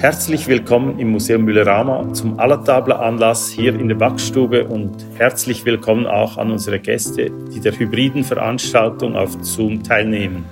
Herzlich willkommen im Museum Müllerama zum Allatabler Anlass hier in der Backstube und herzlich willkommen auch an unsere Gäste, die der hybriden Veranstaltung auf Zoom teilnehmen.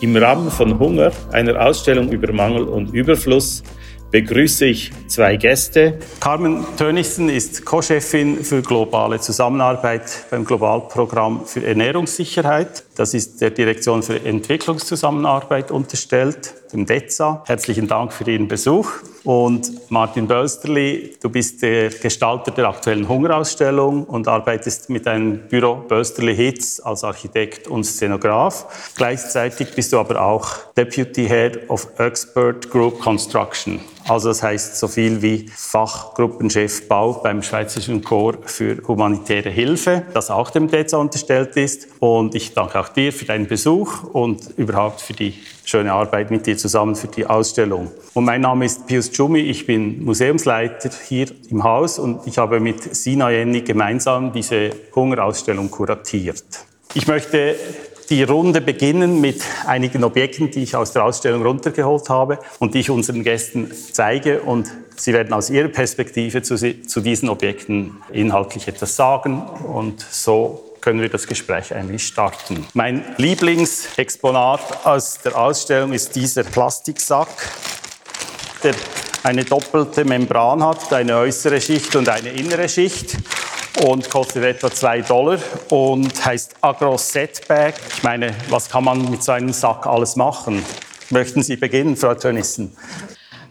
Im Rahmen von Hunger, einer Ausstellung über Mangel und Überfluss, begrüße ich zwei Gäste. Carmen Tönnissen ist Co-Chefin für globale Zusammenarbeit beim Globalprogramm für Ernährungssicherheit. Das ist der Direktion für Entwicklungszusammenarbeit unterstellt dem DEZA. Herzlichen Dank für Ihren Besuch. Und Martin Bösterli, du bist der Gestalter der aktuellen Hungerausstellung und arbeitest mit einem Büro Bösterli Hits als Architekt und Szenograf. Gleichzeitig bist du aber auch Deputy Head of Expert Group Construction. Also das heißt so viel wie Fachgruppenchef Bau beim Schweizerischen Chor für humanitäre Hilfe, das auch dem DEZA unterstellt ist. Und ich danke auch dir für deinen Besuch und überhaupt für die schöne Arbeit mit dir zusammen für die Ausstellung. Und mein Name ist Pius Tschumi, ich bin Museumsleiter hier im Haus und ich habe mit Sina Jenny gemeinsam diese Hungerausstellung kuratiert. Ich möchte die Runde beginnen mit einigen Objekten, die ich aus der Ausstellung runtergeholt habe und die ich unseren Gästen zeige. Und sie werden aus ihrer Perspektive zu, zu diesen Objekten inhaltlich etwas sagen. Und so können wir das Gespräch eigentlich starten. Mein Lieblingsexponat aus der Ausstellung ist dieser Plastiksack, der eine doppelte Membran hat, eine äußere Schicht und eine innere Schicht und kostet etwa 2 Dollar und heißt Agro Setback. Ich meine, was kann man mit so einem Sack alles machen? Möchten Sie beginnen, Frau Tönnissen?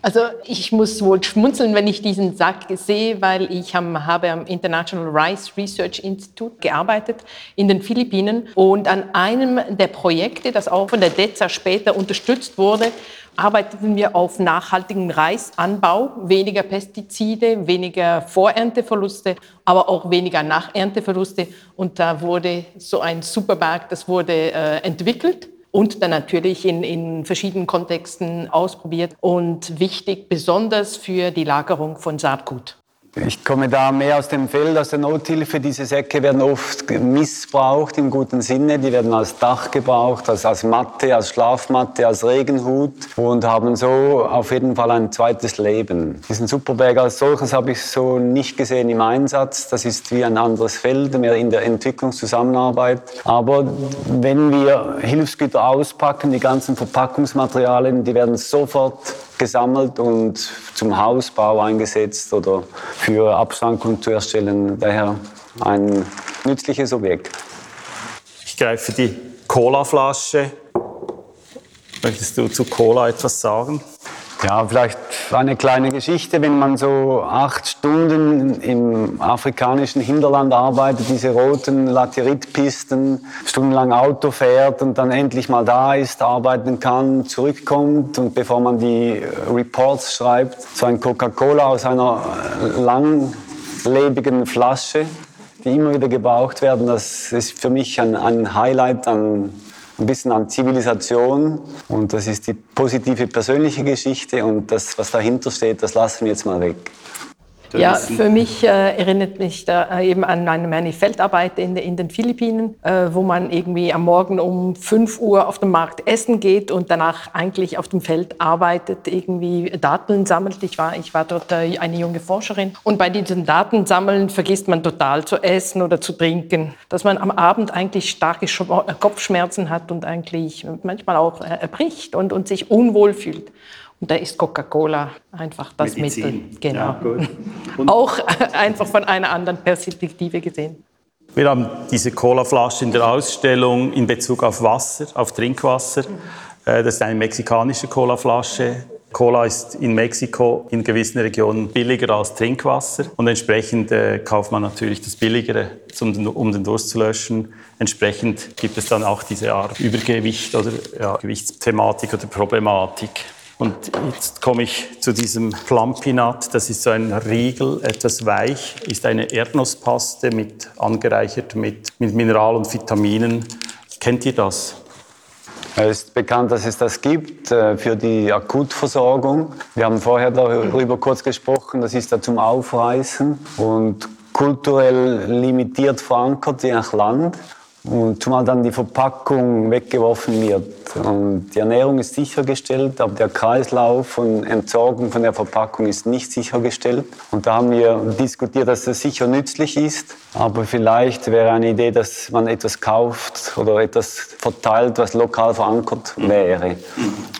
Also ich muss wohl schmunzeln, wenn ich diesen Sack sehe, weil ich habe am International Rice Research Institute gearbeitet in den Philippinen. Und an einem der Projekte, das auch von der DEZA später unterstützt wurde, arbeiteten wir auf nachhaltigen Reisanbau, weniger Pestizide, weniger Vorernteverluste, aber auch weniger Nachernteverluste. Und da wurde so ein Superberg, das wurde äh, entwickelt und dann natürlich in, in verschiedenen Kontexten ausprobiert und wichtig besonders für die Lagerung von Saatgut. Ich komme da mehr aus dem Feld, aus der Nothilfe. Diese Säcke werden oft missbraucht im guten Sinne. Die werden als Dach gebraucht, als, als Matte, als Schlafmatte, als Regenhut und haben so auf jeden Fall ein zweites Leben. Diesen Superberg als solches habe ich so nicht gesehen im Einsatz. Das ist wie ein anderes Feld, mehr in der Entwicklungszusammenarbeit. Aber wenn wir Hilfsgüter auspacken, die ganzen Verpackungsmaterialien, die werden sofort gesammelt und zum Hausbau eingesetzt oder für Abschrankung zu erstellen. Daher ein nützliches Objekt. Ich greife die Colaflasche. Möchtest du zu Cola etwas sagen? Ja, vielleicht eine kleine Geschichte. Wenn man so acht Stunden im afrikanischen Hinterland arbeitet, diese roten Lateritpisten, stundenlang Auto fährt und dann endlich mal da ist, arbeiten kann, zurückkommt und bevor man die Reports schreibt, so ein Coca-Cola aus einer langlebigen Flasche, die immer wieder gebraucht werden, das ist für mich ein, ein Highlight an ein bisschen an Zivilisation und das ist die positive persönliche Geschichte und das, was dahinter steht, das lassen wir jetzt mal weg. Ja, für mich äh, erinnert mich da äh, eben an meine Feldarbeit in, in den Philippinen, äh, wo man irgendwie am Morgen um 5 Uhr auf dem Markt essen geht und danach eigentlich auf dem Feld arbeitet, irgendwie Daten sammelt. Ich war, ich war dort äh, eine junge Forscherin und bei diesen Datensammeln vergisst man total zu essen oder zu trinken, dass man am Abend eigentlich starke äh, Kopfschmerzen hat und eigentlich manchmal auch äh, erbricht und, und sich unwohl fühlt. Und da ist Coca-Cola einfach das Medizin. Mittel. Genau. Ja, Auch einfach von einer anderen Perspektive gesehen. Wir haben diese Cola-Flasche in der Ausstellung in Bezug auf Wasser, auf Trinkwasser. Äh, das ist eine mexikanische Cola-Flasche. Cola ist in Mexiko in gewissen Regionen billiger als Trinkwasser und entsprechend äh, kauft man natürlich das Billigere, um den Durst zu löschen. Entsprechend gibt es dann auch diese Art Übergewicht oder ja, Gewichtsthematik oder Problematik. Und jetzt komme ich zu diesem Plumpinat. Das ist so ein Riegel, etwas weich, ist eine Erdnusspaste mit, angereichert mit, mit Mineral und Vitaminen. Kennt ihr das? Es ist bekannt, dass es das gibt äh, für die Akutversorgung. Wir haben vorher darüber kurz gesprochen, das ist da zum Aufreißen und kulturell limitiert verankert, je nach Land. Und zumal dann die Verpackung weggeworfen wird. Und die Ernährung ist sichergestellt, aber der Kreislauf von Entsorgung von der Verpackung ist nicht sichergestellt. Und da haben wir diskutiert, dass das sicher nützlich ist, aber vielleicht wäre eine Idee, dass man etwas kauft oder etwas verteilt, was lokal verankert wäre.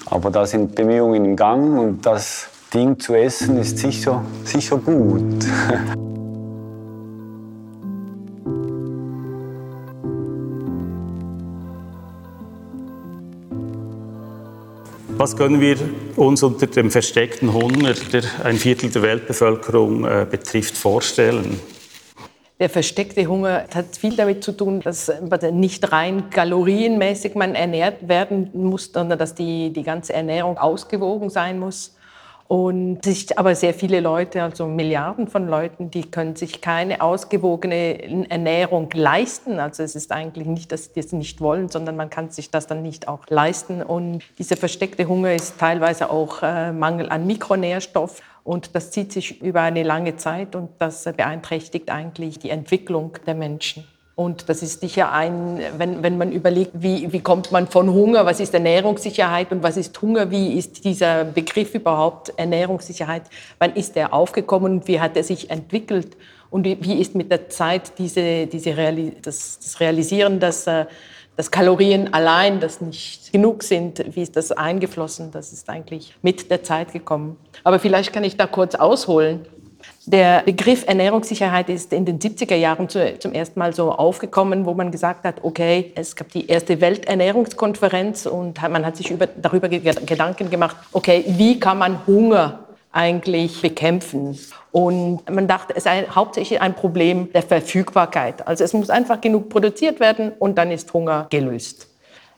Aber da sind Bemühungen im Gang und das Ding zu essen ist sicher, sicher gut. Was können wir uns unter dem versteckten Hunger, der ein Viertel der Weltbevölkerung äh, betrifft, vorstellen? Der versteckte Hunger hat viel damit zu tun, dass nicht rein kalorienmäßig man ernährt werden muss, sondern dass die, die ganze Ernährung ausgewogen sein muss. Und sich aber sehr viele Leute, also Milliarden von Leuten, die können sich keine ausgewogene Ernährung leisten. Also es ist eigentlich nicht, dass sie das nicht wollen, sondern man kann sich das dann nicht auch leisten. Und dieser versteckte Hunger ist teilweise auch äh, Mangel an Mikronährstoff. Und das zieht sich über eine lange Zeit und das beeinträchtigt eigentlich die Entwicklung der Menschen. Und das ist sicher ein, wenn, wenn man überlegt, wie, wie kommt man von Hunger, was ist Ernährungssicherheit und was ist Hunger, wie ist dieser Begriff überhaupt Ernährungssicherheit, wann ist er aufgekommen und wie hat er sich entwickelt und wie, wie ist mit der Zeit diese, diese Reali das, das Realisieren, dass, äh, dass Kalorien allein das nicht genug sind, wie ist das eingeflossen, das ist eigentlich mit der Zeit gekommen. Aber vielleicht kann ich da kurz ausholen. Der Begriff Ernährungssicherheit ist in den 70er Jahren zum ersten Mal so aufgekommen, wo man gesagt hat, okay, es gab die erste Welternährungskonferenz und man hat sich über, darüber Gedanken gemacht, okay, wie kann man Hunger eigentlich bekämpfen? Und man dachte, es sei hauptsächlich ein Problem der Verfügbarkeit. Also es muss einfach genug produziert werden und dann ist Hunger gelöst.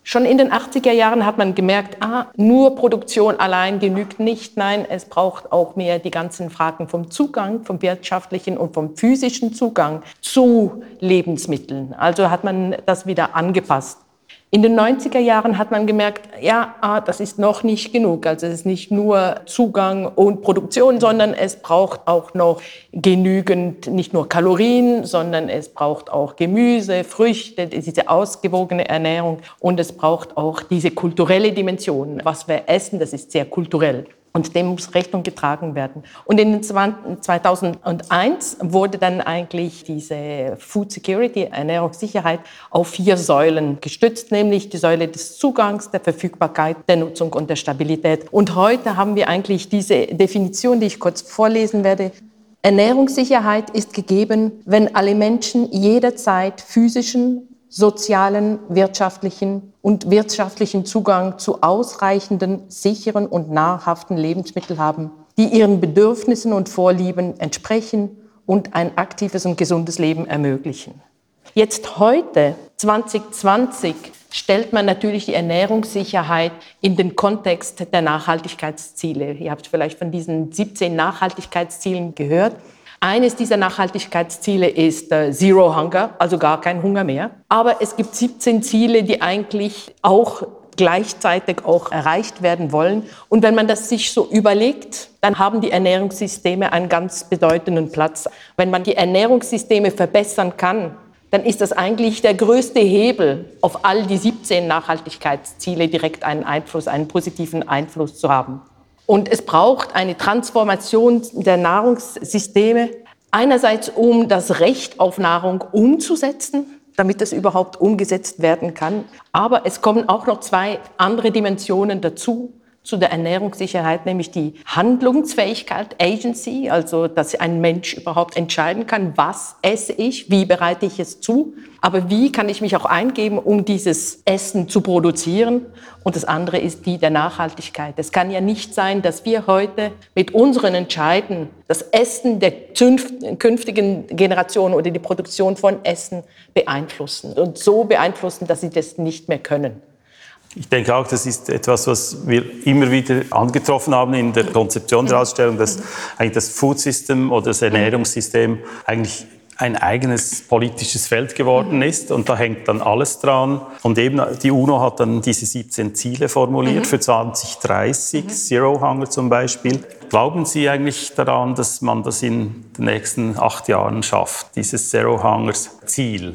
Schon in den 80er Jahren hat man gemerkt, ah, nur Produktion allein genügt nicht. Nein, es braucht auch mehr die ganzen Fragen vom Zugang, vom wirtschaftlichen und vom physischen Zugang zu Lebensmitteln. Also hat man das wieder angepasst. In den 90er Jahren hat man gemerkt, ja, ah, das ist noch nicht genug. Also es ist nicht nur Zugang und Produktion, sondern es braucht auch noch genügend, nicht nur Kalorien, sondern es braucht auch Gemüse, Früchte, diese ausgewogene Ernährung und es braucht auch diese kulturelle Dimension. Was wir essen, das ist sehr kulturell. Und dem muss Rechnung getragen werden. Und in 2001 wurde dann eigentlich diese Food Security, Ernährungssicherheit, auf vier Säulen gestützt, nämlich die Säule des Zugangs, der Verfügbarkeit, der Nutzung und der Stabilität. Und heute haben wir eigentlich diese Definition, die ich kurz vorlesen werde. Ernährungssicherheit ist gegeben, wenn alle Menschen jederzeit physischen, sozialen, wirtschaftlichen und wirtschaftlichen Zugang zu ausreichenden, sicheren und nahrhaften Lebensmitteln haben, die ihren Bedürfnissen und Vorlieben entsprechen und ein aktives und gesundes Leben ermöglichen. Jetzt heute, 2020, stellt man natürlich die Ernährungssicherheit in den Kontext der Nachhaltigkeitsziele. Ihr habt vielleicht von diesen 17 Nachhaltigkeitszielen gehört. Eines dieser Nachhaltigkeitsziele ist äh, Zero Hunger, also gar kein Hunger mehr. Aber es gibt 17 Ziele, die eigentlich auch gleichzeitig auch erreicht werden wollen. Und wenn man das sich so überlegt, dann haben die Ernährungssysteme einen ganz bedeutenden Platz. Wenn man die Ernährungssysteme verbessern kann, dann ist das eigentlich der größte Hebel, auf all die 17 Nachhaltigkeitsziele direkt einen Einfluss, einen positiven Einfluss zu haben. Und es braucht eine Transformation der Nahrungssysteme, einerseits um das Recht auf Nahrung umzusetzen, damit es überhaupt umgesetzt werden kann. Aber es kommen auch noch zwei andere Dimensionen dazu zu der Ernährungssicherheit, nämlich die Handlungsfähigkeit, Agency, also dass ein Mensch überhaupt entscheiden kann, was esse ich, wie bereite ich es zu, aber wie kann ich mich auch eingeben, um dieses Essen zu produzieren. Und das andere ist die der Nachhaltigkeit. Es kann ja nicht sein, dass wir heute mit unseren Entscheiden das Essen der künftigen Generation oder die Produktion von Essen beeinflussen und so beeinflussen, dass sie das nicht mehr können. Ich denke auch, das ist etwas, was wir immer wieder angetroffen haben in der Konzeption der Ausstellung, dass eigentlich das Food System oder das Ernährungssystem eigentlich ein eigenes politisches Feld geworden ist und da hängt dann alles dran. Und eben die UNO hat dann diese 17 Ziele formuliert mhm. für 2030, mhm. Zero Hunger zum Beispiel. Glauben Sie eigentlich daran, dass man das in den nächsten acht Jahren schafft, dieses Zero Hungers Ziel?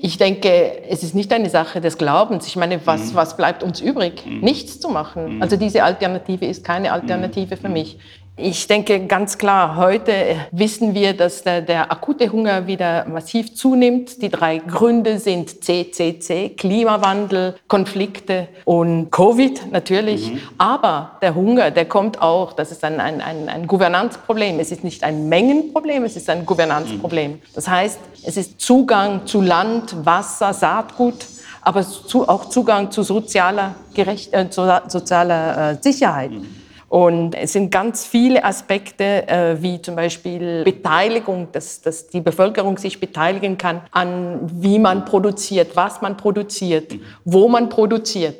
Ich denke, es ist nicht eine Sache des Glaubens. Ich meine, was, mhm. was bleibt uns übrig? Mhm. Nichts zu machen. Mhm. Also diese Alternative ist keine Alternative für mich. Ich denke ganz klar, heute wissen wir, dass der, der, akute Hunger wieder massiv zunimmt. Die drei Gründe sind CCC, Klimawandel, Konflikte und Covid natürlich. Mhm. Aber der Hunger, der kommt auch, das ist ein, ein, ein, ein Gouvernanzproblem. Es ist nicht ein Mengenproblem, es ist ein Gouvernanzproblem. Mhm. Das heißt, es ist Zugang zu Land, Wasser, Saatgut, aber zu, auch Zugang zu sozialer, Gerecht, äh, zu sozialer äh, Sicherheit. Mhm. Und es sind ganz viele Aspekte, äh, wie zum Beispiel Beteiligung, dass, dass die Bevölkerung sich beteiligen kann an, wie man produziert, was man produziert, wo man produziert.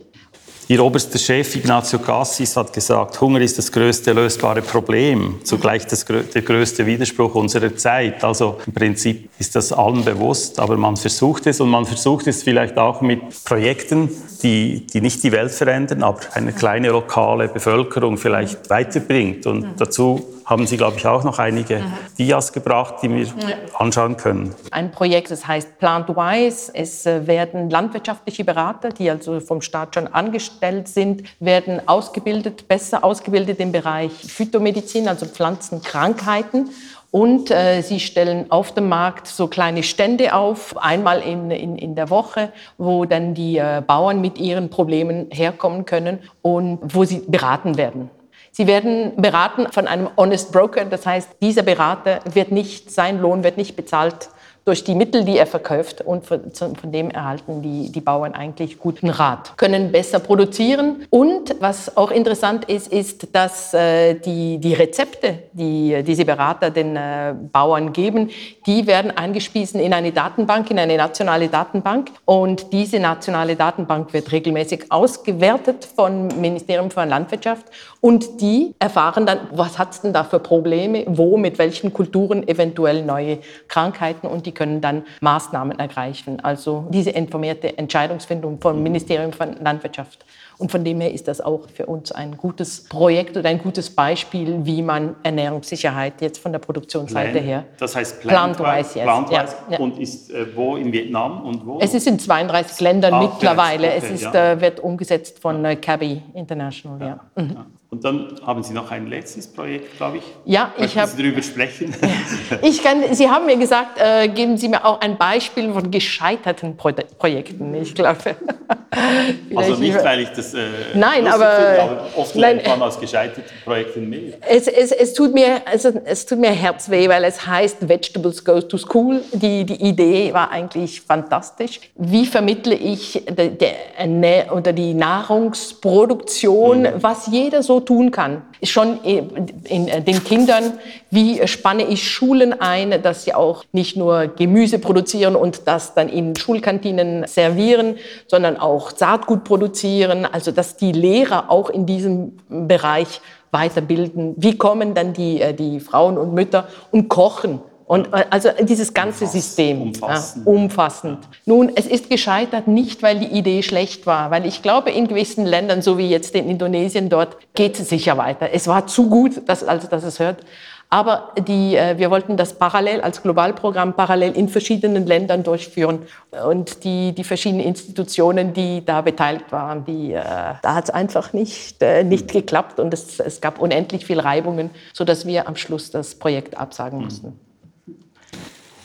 Ihr oberster Chef Ignacio Cassis hat gesagt, Hunger ist das größte lösbare Problem, zugleich das, der größte Widerspruch unserer Zeit. Also im Prinzip ist das allen bewusst, aber man versucht es und man versucht es vielleicht auch mit Projekten, die, die nicht die Welt verändern, aber eine kleine lokale Bevölkerung vielleicht weiterbringt. Und dazu haben Sie, glaube ich, auch noch einige mhm. Dias gebracht, die wir ja. anschauen können. Ein Projekt, das heißt Plantwise. Es äh, werden landwirtschaftliche Berater, die also vom Staat schon angestellt sind, werden ausgebildet, besser ausgebildet im Bereich Phytomedizin, also Pflanzenkrankheiten. Und äh, sie stellen auf dem Markt so kleine Stände auf, einmal in, in, in der Woche, wo dann die äh, Bauern mit ihren Problemen herkommen können und wo sie beraten werden. Sie werden beraten von einem Honest Broker, das heißt, dieser Berater wird nicht, sein Lohn wird nicht bezahlt durch die Mittel, die er verkauft. Und von, dem erhalten die, die Bauern eigentlich guten Rat, können besser produzieren. Und was auch interessant ist, ist, dass äh, die, die Rezepte, die diese Berater den äh, Bauern geben, die werden eingespiesen in eine Datenbank, in eine nationale Datenbank. Und diese nationale Datenbank wird regelmäßig ausgewertet vom Ministerium für Landwirtschaft. Und die erfahren dann, was hat es denn da für Probleme, wo, mit welchen Kulturen eventuell neue Krankheiten und die können dann Maßnahmen ergreifen. Also diese informierte Entscheidungsfindung vom Ministerium von Landwirtschaft. Und von dem her ist das auch für uns ein gutes Projekt oder ein gutes Beispiel, wie man Ernährungssicherheit jetzt von der Produktionsseite Plan, her. Das heißt Plantwise, Plant yes. ja, und ist äh, wo in Vietnam und wo? Es ist in 32 Ländern ah, mittlerweile. Okay, es ist, ja. äh, wird umgesetzt von äh, Cabby International. Ja. Mhm. Und dann haben Sie noch ein letztes Projekt, glaube ich. Ja, ich habe. Sie darüber sprechen? ich kann, Sie haben mir gesagt, äh, geben Sie mir auch ein Beispiel von gescheiterten Pro Projekten. Ich glaube. also nicht, weil ich das. Äh, nein, aber, finde, aber oft lernt man aus gescheiterten Projekten mehr. Es, es, es, tut mir, also, es tut mir Herzweh, weil es heißt Vegetables go to school. Die, die Idee war eigentlich fantastisch. Wie vermittle ich de, de, oder die Nahrungsproduktion, mhm. was jeder so tun kann. Schon in den Kindern, wie spanne ich Schulen ein, dass sie auch nicht nur Gemüse produzieren und das dann in Schulkantinen servieren, sondern auch Saatgut produzieren, also dass die Lehrer auch in diesem Bereich weiterbilden. Wie kommen dann die, äh, die Frauen und Mütter und kochen? Und äh, also dieses ganze Umfass, System umfassend. Ja, umfassend. Nun, es ist gescheitert nicht, weil die Idee schlecht war, weil ich glaube, in gewissen Ländern, so wie jetzt in Indonesien dort, geht es sicher weiter. Es war zu gut, dass, also, dass es hört. Aber die, äh, wir wollten das parallel als Globalprogramm parallel in verschiedenen Ländern durchführen. Und die, die verschiedenen Institutionen, die da beteiligt waren, die, äh, da hat es einfach nicht, nicht geklappt. Und es, es gab unendlich viel Reibungen, sodass wir am Schluss das Projekt absagen mussten.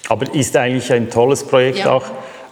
Aber ist eigentlich ein tolles Projekt ja. auch.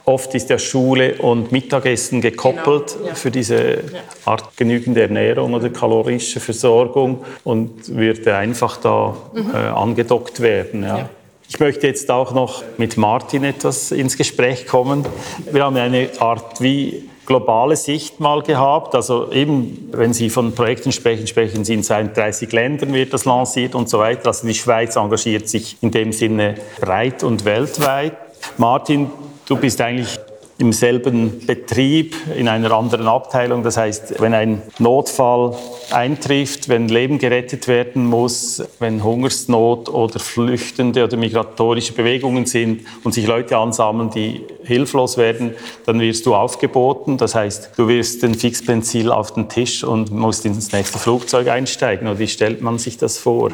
Oft ist ja Schule und Mittagessen gekoppelt genau, ja. für diese Art genügende Ernährung oder kalorische Versorgung und würde einfach da mhm. äh, angedockt werden. Ja. Ich möchte jetzt auch noch mit Martin etwas ins Gespräch kommen. Wir haben eine Art wie globale Sicht mal gehabt. Also eben, wenn Sie von Projekten sprechen, sprechen Sie in 30 Ländern wird das lanciert und so weiter. Also die Schweiz engagiert sich in dem Sinne breit und weltweit. Martin, du bist eigentlich im selben Betrieb, in einer anderen Abteilung. Das heißt, wenn ein Notfall eintrifft, wenn Leben gerettet werden muss, wenn Hungersnot oder flüchtende oder migratorische Bewegungen sind und sich Leute ansammeln, die hilflos werden, dann wirst du aufgeboten. Das heißt, du wirst den Fixbenzil auf den Tisch und musst ins nächste Flugzeug einsteigen. Oder wie stellt man sich das vor?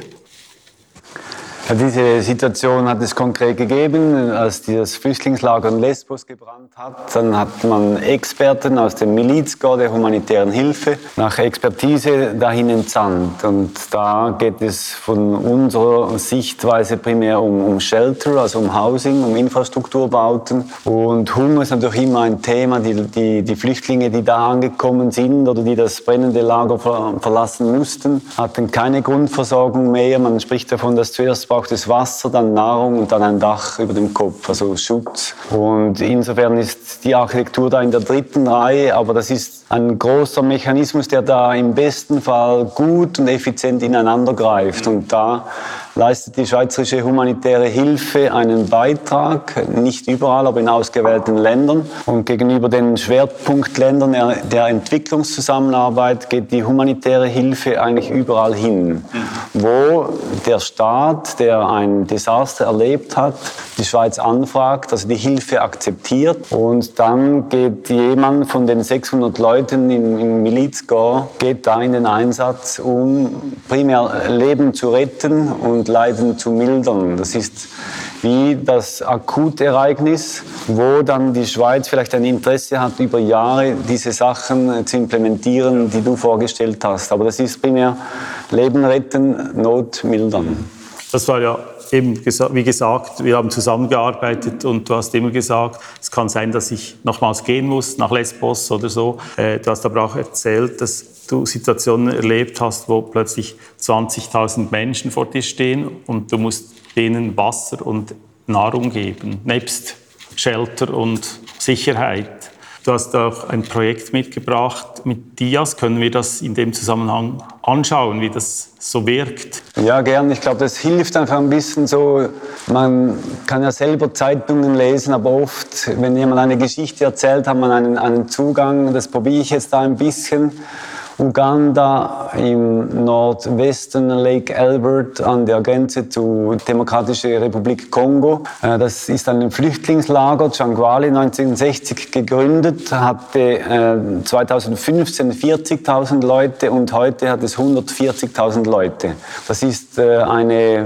Diese Situation hat es konkret gegeben, als das Flüchtlingslager in Lesbos gebrannt hat. Dann hat man Experten aus dem Milizkorps der humanitären Hilfe nach Expertise dahin entsandt. Und da geht es von unserer Sichtweise primär um, um Shelter, also um Housing, um Infrastrukturbauten. Und Hunger ist natürlich immer ein Thema. Die, die, die Flüchtlinge, die da angekommen sind oder die das brennende Lager ver, verlassen mussten, hatten keine Grundversorgung mehr. Man spricht davon, dass zuerst braucht es Wasser, dann Nahrung und dann ein Dach über dem Kopf, also Schutz. Und insofern ist die Architektur da in der dritten Reihe, aber das ist ein großer Mechanismus, der da im besten Fall gut und effizient ineinander greift. Und da leistet die Schweizerische Humanitäre Hilfe einen Beitrag, nicht überall, aber in ausgewählten Ländern. Und gegenüber den Schwerpunktländern der Entwicklungszusammenarbeit geht die humanitäre Hilfe eigentlich überall hin, wo der Staat, der ein Desaster erlebt hat, die Schweiz anfragt, also die Hilfe akzeptiert und dann geht jemand von den 600 Leuten im, im Milizkorps, geht da in den Einsatz, um primär Leben zu retten und Leiden zu mildern. Das ist wie das Akutereignis, wo dann die Schweiz vielleicht ein Interesse hat, über Jahre diese Sachen zu implementieren, die du vorgestellt hast. Aber das ist primär Leben retten, Not mildern. Das war ja eben, wie gesagt, wir haben zusammengearbeitet und du hast immer gesagt, es kann sein, dass ich nochmals gehen muss nach Lesbos oder so. Äh, du hast aber auch erzählt, dass du Situationen erlebt hast, wo plötzlich 20.000 Menschen vor dir stehen und du musst denen Wasser und Nahrung geben, nebst Shelter und Sicherheit. Du hast auch ein Projekt mitgebracht mit Dias. Können wir das in dem Zusammenhang anschauen, wie das so wirkt? Ja, gern. Ich glaube, das hilft einfach ein bisschen so. Man kann ja selber Zeitungen lesen, aber oft, wenn jemand eine Geschichte erzählt, hat man einen, einen Zugang. Das probiere ich jetzt da ein bisschen. Uganda im Nordwesten Lake Albert an der Grenze zur Demokratischen Republik Kongo. Äh, das ist ein Flüchtlingslager, Changwali, 1960 gegründet, hatte 2015 äh, 40.000 Leute und heute hat es 140.000 Leute. Das ist äh, eine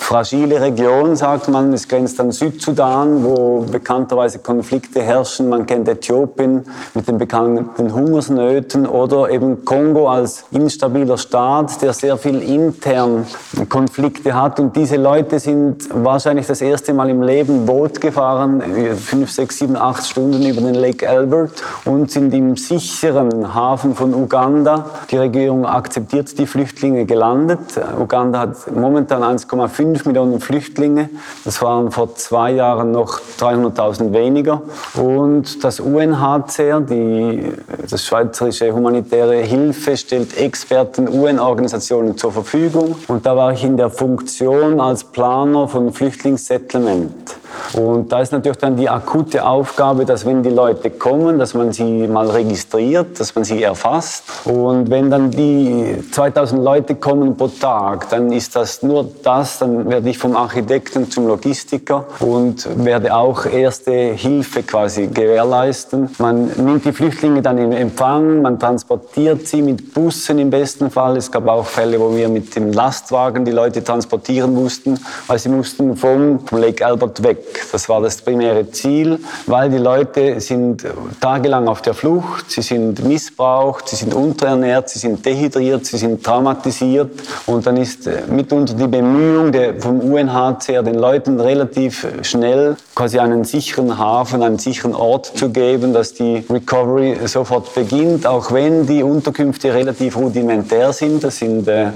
fragile Region, sagt man. Es grenzt an Südsudan, wo bekannterweise Konflikte herrschen. Man kennt Äthiopien mit den bekannten Hungersnöten oder eben Kongo als instabiler Staat, der sehr viel intern Konflikte hat. Und diese Leute sind wahrscheinlich das erste Mal im Leben Boot gefahren, fünf, sechs, sieben, acht Stunden über den Lake Albert und sind im sicheren Hafen von Uganda. Die Regierung akzeptiert die Flüchtlinge gelandet. Uganda hat momentan 1,5 5 Millionen Flüchtlinge. Das waren vor zwei Jahren noch 300.000 weniger. Und das UNHCR, die, das Schweizerische Humanitäre Hilfe, stellt Experten UN-Organisationen zur Verfügung. Und da war ich in der Funktion als Planer von Flüchtlingssettlement. Und da ist natürlich dann die akute Aufgabe, dass wenn die Leute kommen, dass man sie mal registriert, dass man sie erfasst. Und wenn dann die 2000 Leute kommen pro Tag, dann ist das nur das, dann werde ich vom Architekten zum Logistiker und werde auch erste Hilfe quasi gewährleisten. Man nimmt die Flüchtlinge dann in Empfang, man transportiert sie mit Bussen im besten Fall. Es gab auch Fälle, wo wir mit dem Lastwagen die Leute transportieren mussten, weil sie mussten vom Lake Albert weg. Das war das primäre Ziel, weil die Leute sind tagelang auf der Flucht, sie sind missbraucht, sie sind unterernährt, sie sind dehydriert, sie sind traumatisiert und dann ist mitunter die Bemühung der, vom UNHCR den Leuten relativ schnell quasi einen sicheren Hafen, einen sicheren Ort zu geben, dass die Recovery sofort beginnt, auch wenn die Unterkünfte relativ rudimentär sind. Das sind äh,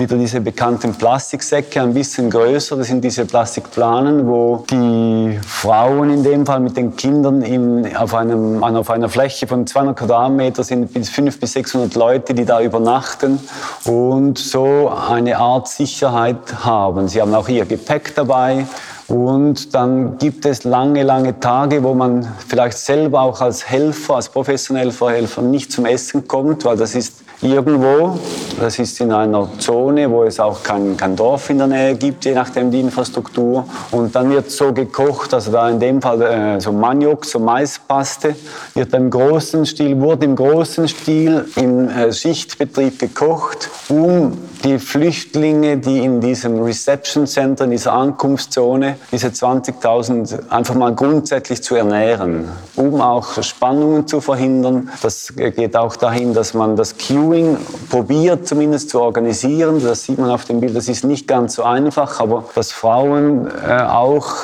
wieder diese bekannten Plastiksäcke, ein bisschen größer. Das sind diese Plastikplanen, wo die Frauen in dem Fall mit den Kindern in, auf, einem, auf einer Fläche von 200 Quadratmeter sind bis 500 bis 600 Leute, die da übernachten und so eine Art Sicherheit haben. Sie haben auch ihr Gepäck dabei. Und dann gibt es lange, lange Tage, wo man vielleicht selber auch als Helfer, als professioneller Helfer nicht zum Essen kommt, weil das ist irgendwo. Das ist in einer Zone, wo es auch kein, kein Dorf in der Nähe gibt, je nachdem die Infrastruktur. Und dann wird so gekocht, also da in dem Fall äh, so Maniok, so Maispaste, wird im großen Stil, wurde im großen Stil im äh, Schichtbetrieb gekocht, um die Flüchtlinge, die in diesem Reception Center, in dieser Ankunftszone, diese 20.000 einfach mal grundsätzlich zu ernähren, um auch Spannungen zu verhindern. Das geht auch dahin, dass man das Queuing probiert zumindest zu organisieren. Das sieht man auf dem Bild, das ist nicht ganz so einfach, aber dass Frauen äh, auch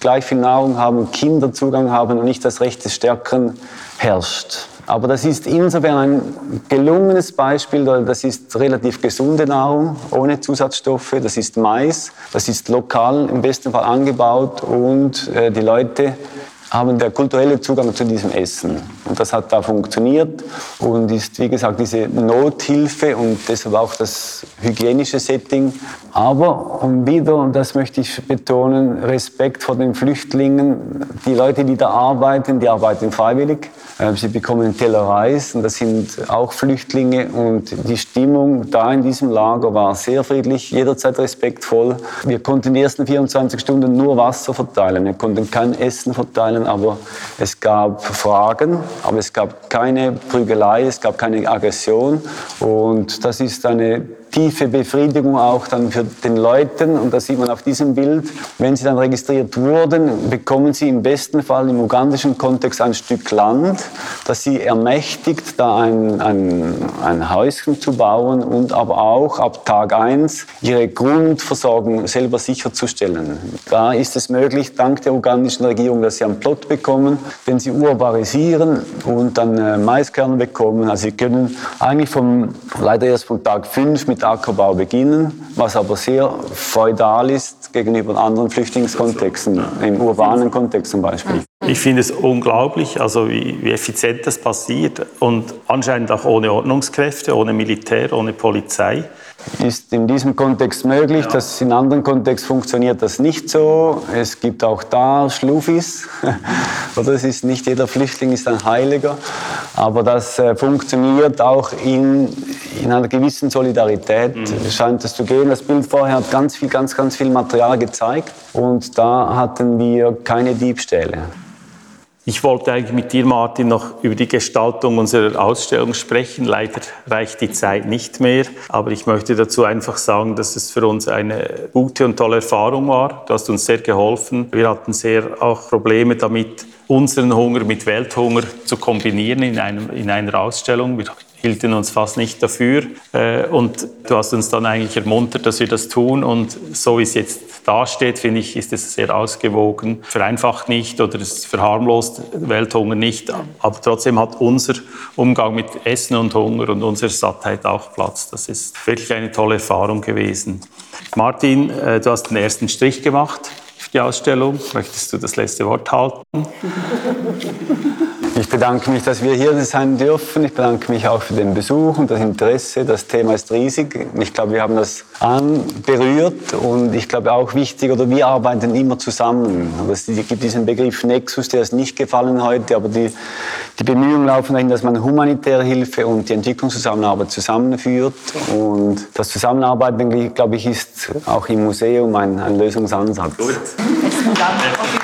gleich viel Nahrung haben, Kinder Zugang haben und nicht das Recht des Stärkeren herrscht. Aber das ist insofern ein gelungenes Beispiel, das ist relativ gesunde Nahrung, ohne Zusatzstoffe, das ist Mais, das ist lokal im besten Fall angebaut und äh, die Leute haben der kulturelle Zugang zu diesem Essen. Und das hat da funktioniert und ist, wie gesagt, diese Nothilfe und deshalb auch das hygienische Setting. Aber und wieder, und das möchte ich betonen, Respekt vor den Flüchtlingen. Die Leute, die da arbeiten, die arbeiten freiwillig. Äh, sie bekommen einen Teller Reis und das sind auch Flüchtlinge und die Stimmung da in diesem Lager war sehr friedlich, jederzeit respektvoll. Wir konnten die ersten 24 Stunden nur Wasser verteilen, wir konnten kein Essen verteilen, aber es gab Fragen, aber es gab keine Prügelei, es gab keine Aggression. Und das ist eine tiefe Befriedigung auch dann für den Leuten. Und das sieht man auf diesem Bild. Wenn sie dann registriert wurden, bekommen sie im besten Fall im ugandischen Kontext ein Stück Land, das sie ermächtigt, da ein, ein, ein Häuschen zu bauen und aber auch ab Tag 1 ihre Grundversorgung selber sicherzustellen. Da ist es möglich, dank der ugandischen Regierung, dass sie einen Plot bekommen, den sie urbarisieren und dann äh, Maiskerne bekommen. Also sie können eigentlich vom, leider erst von Tag 5 mit Ackerbau beginnen, was aber sehr feudal ist gegenüber anderen Flüchtlingskontexten, im urbanen Kontext zum Beispiel. Ich finde es unglaublich, also wie, wie, effizient das passiert und anscheinend auch ohne Ordnungskräfte, ohne Militär, ohne Polizei ist in diesem Kontext möglich. Ja. Das in anderen Kontexten funktioniert das nicht so. Es gibt auch da Schluffis. Oder es ist nicht jeder Flüchtling ist ein Heiliger. Aber das äh, funktioniert auch in, in einer gewissen Solidarität. Mhm. Scheint es zu gehen. Das Bild vorher hat ganz viel, ganz, ganz viel Material gezeigt. Und da hatten wir keine Diebstähle. Ich wollte eigentlich mit dir, Martin, noch über die Gestaltung unserer Ausstellung sprechen. Leider reicht die Zeit nicht mehr. Aber ich möchte dazu einfach sagen, dass es für uns eine gute und tolle Erfahrung war. Du hast uns sehr geholfen. Wir hatten sehr auch Probleme damit, unseren Hunger mit Welthunger zu kombinieren in, einem, in einer Ausstellung. Wir hielten uns fast nicht dafür. Äh, und du hast uns dann eigentlich ermuntert, dass wir das tun. Und so wie es jetzt dasteht, finde ich, ist es sehr ausgewogen. Vereinfacht nicht oder es verharmlost Welthunger nicht. Aber trotzdem hat unser Umgang mit Essen und Hunger und unsere Sattheit auch Platz. Das ist wirklich eine tolle Erfahrung gewesen. Martin, äh, du hast den ersten Strich gemacht die Ausstellung. Möchtest du das letzte Wort halten? Ich bedanke mich, dass wir hier sein dürfen. Ich bedanke mich auch für den Besuch und das Interesse. Das Thema ist riesig. Ich glaube, wir haben das anberührt und ich glaube auch wichtig, oder wir arbeiten immer zusammen. Es gibt diesen Begriff Nexus, der ist nicht gefallen heute, aber die, die Bemühungen laufen dahin, dass man humanitäre Hilfe und die Entwicklungszusammenarbeit zusammenführt. Und das Zusammenarbeiten, glaube ich, ist auch im Museum ein, ein Lösungsansatz. Gut. Besten Dank.